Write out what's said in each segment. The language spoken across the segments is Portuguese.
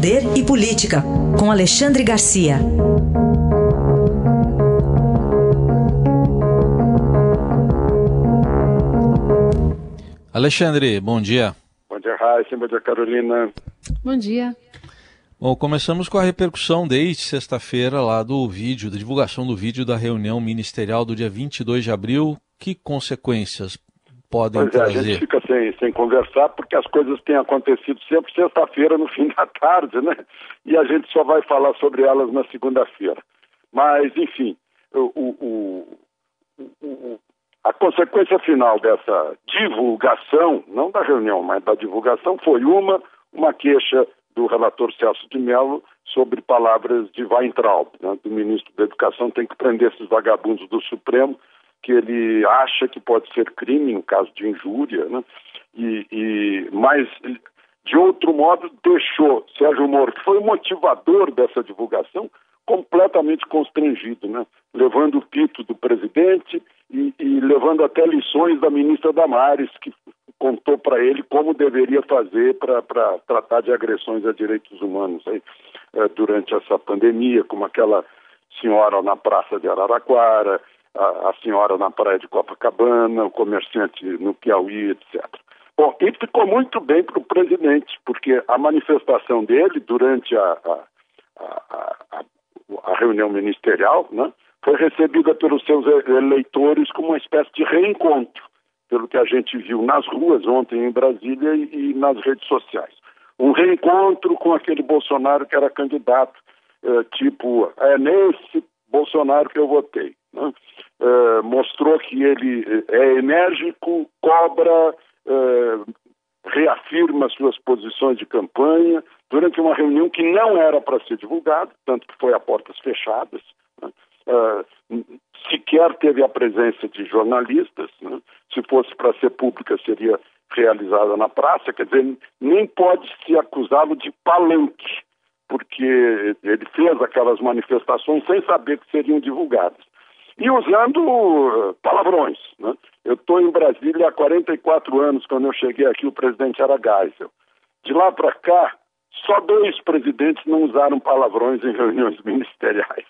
Poder e Política, com Alexandre Garcia. Alexandre, bom dia. Bom dia, Raíssa. Bom dia, Carolina. Bom dia. Bom, começamos com a repercussão desde sexta-feira lá do vídeo, da divulgação do vídeo da reunião ministerial do dia 22 de abril. Que consequências podem pois é, trazer? A gente fica sem, sem conversar porque as coisas têm acontecido sempre sexta-feira no fim da tarde, né? E a gente só vai falar sobre elas na segunda-feira. Mas, enfim, o, o, o, a consequência final dessa divulgação, não da reunião, mas da divulgação, foi uma, uma queixa do relator Celso de Mello sobre palavras de Weintraub, né, do ministro da Educação, tem que prender esses vagabundos do Supremo, que ele acha que pode ser crime no caso de injúria, né, e, e, mas, de outro modo, deixou Sérgio Moro, que foi o motivador dessa divulgação, completamente constrangido, né, levando o pito do presidente e, e levando até lições da ministra Damares, que contou para ele como deveria fazer para tratar de agressões a direitos humanos aí, eh, durante essa pandemia, como aquela senhora na praça de Araraquara, a, a, senhora na praia de Copacabana, o comerciante no Piauí, etc. Bom, e ficou muito bem para o presidente, porque a manifestação dele durante a, a, a reunião ministerial né, foi recebida pelos seus eleitores como uma espécie de reencontro pelo que a gente viu nas ruas ontem em Brasília e, e nas redes sociais. Um reencontro com aquele Bolsonaro que era candidato, eh, tipo, é nesse Bolsonaro que eu votei. Né? Eh, mostrou que ele eh, é enérgico, cobra, reafirma suas posições de campanha durante uma reunião que não era para ser divulgada, tanto que foi a portas fechadas. Né? sequer teve a presença de jornalistas. Né? Se fosse para ser pública, seria realizada na praça. Quer dizer, nem pode se acusá-lo de palanque, porque ele fez aquelas manifestações sem saber que seriam divulgadas. E usando uh, palavrões. Né? Eu estou em Brasília há 44 anos, quando eu cheguei aqui, o presidente era Geisel. De lá para cá, só dois presidentes não usaram palavrões em reuniões ministeriais.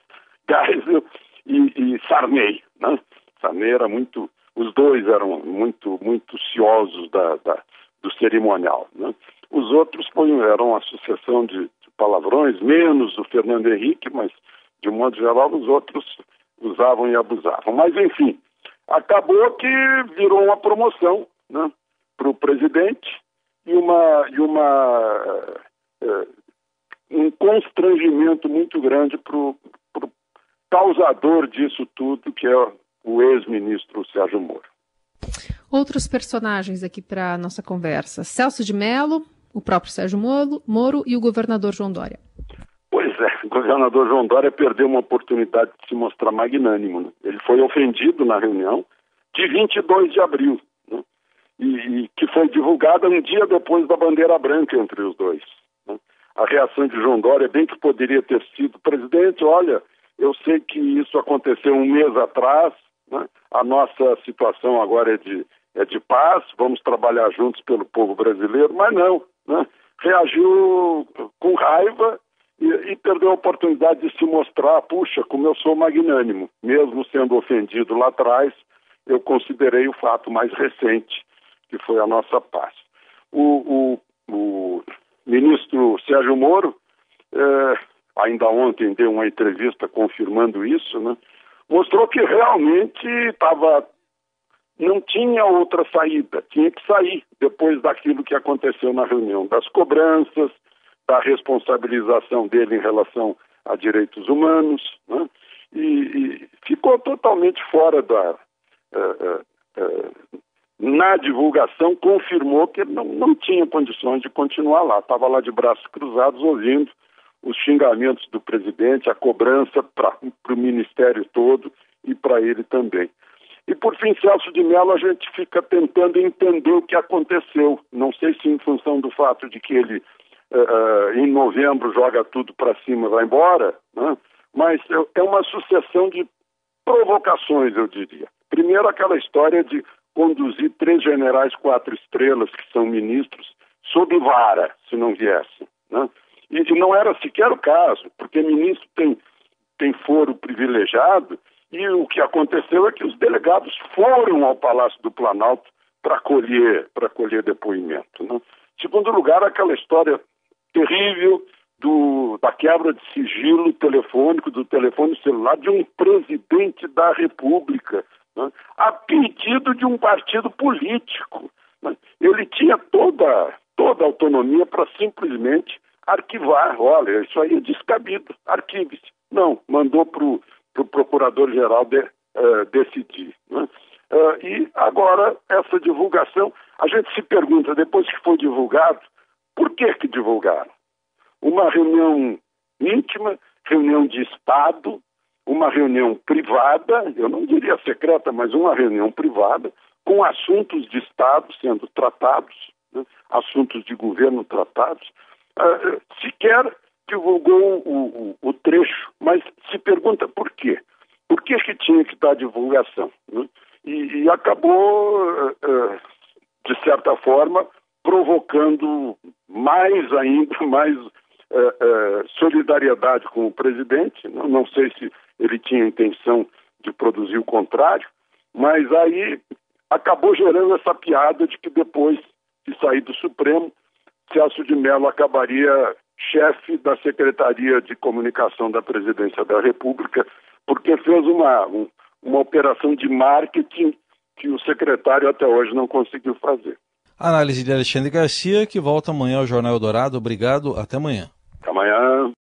Geisel e, e Sarney, né? Sarney era muito, os dois eram muito, muito ciosos da, da do cerimonial, né? Os outros eram uma sucessão de, de palavrões, menos o Fernando Henrique, mas de um modo geral os outros usavam e abusavam. Mas enfim, acabou que virou uma promoção né, para o presidente e uma, e uma uh, um constrangimento muito grande para o causador disso tudo, que é o ex-ministro Sérgio Moro. Outros personagens aqui para a nossa conversa: Celso de Mello, o próprio Sérgio Moro, Moro e o governador João Dória. Governador João Dória perdeu uma oportunidade de se mostrar magnânimo. Né? Ele foi ofendido na reunião de 22 de abril, né? e, e, que foi divulgada um dia depois da bandeira branca entre os dois. Né? A reação de João Dória, bem que poderia ter sido, presidente, olha, eu sei que isso aconteceu um mês atrás, né? a nossa situação agora é de, é de paz, vamos trabalhar juntos pelo povo brasileiro, mas não, né? reagiu com raiva e, e, perdeu a oportunidade de se mostrar, puxa, como eu sou magnânimo, mesmo sendo ofendido lá atrás, eu considerei o fato mais recente, que foi a nossa paz. O, o, o ministro Sérgio Moro eh, ainda ontem deu uma entrevista confirmando isso, né? mostrou que realmente estava não tinha outra saída, tinha que sair depois daquilo que aconteceu na reunião, das cobranças, da responsabilização dele em relação a direitos humanos, né? e, e, ficou totalmente fora da. Uh, uh, na divulgação, confirmou que não, não tinha condições de continuar lá, estava lá de braços cruzados ouvindo os xingamentos do presidente, a cobrança para o ministério todo e para ele também. E por fim, Celso de Mello, a gente fica tentando entender o que aconteceu. Não sei se em função do fato de que ele uh, em novembro joga tudo para cima e vai embora, né? mas é uma sucessão de provocações, eu diria. Primeiro, aquela história de conduzir três generais quatro estrelas, que são ministros, sob vara, se não viessem. Né? E, não era sequer o caso, porque ministro tem, tem foro privilegiado e o que aconteceu é que os delegados foram ao Palácio do Planalto para colher, colher depoimento. Né? Segundo lugar, aquela história terrível do, da quebra de sigilo telefônico, do telefone celular de um presidente da República, né? a pedido de um partido político. Né? Ele tinha toda, toda a autonomia para simplesmente arquivar. Olha, isso aí é descabido, arquive-se. Não, mandou para o pro procurador-geral de, uh, decidir. Né? Uh, e agora, essa divulgação, a gente se pergunta, depois que foi divulgado, por que que divulgaram? uma reunião íntima, reunião de Estado, uma reunião privada, eu não diria secreta, mas uma reunião privada, com assuntos de Estado sendo tratados, né, assuntos de governo tratados. Uh, sequer divulgou o, o, o, trecho, mas se pergunta por quê? Por que, que tinha que dar divulgação? Né? E, e, acabou, uh, de certa forma, provocando mais ainda, mais é, é, solidariedade com o presidente, não, não sei se ele tinha intenção de produzir o contrário, mas aí acabou gerando essa piada de que depois de sair do Supremo, Celso de Mello acabaria chefe da Secretaria de Comunicação da Presidência da República, porque fez uma, um, uma operação de marketing que o secretário até hoje não conseguiu fazer. Análise de Alexandre Garcia, que volta amanhã ao Jornal Eldorado. Obrigado, até amanhã. Amanhã.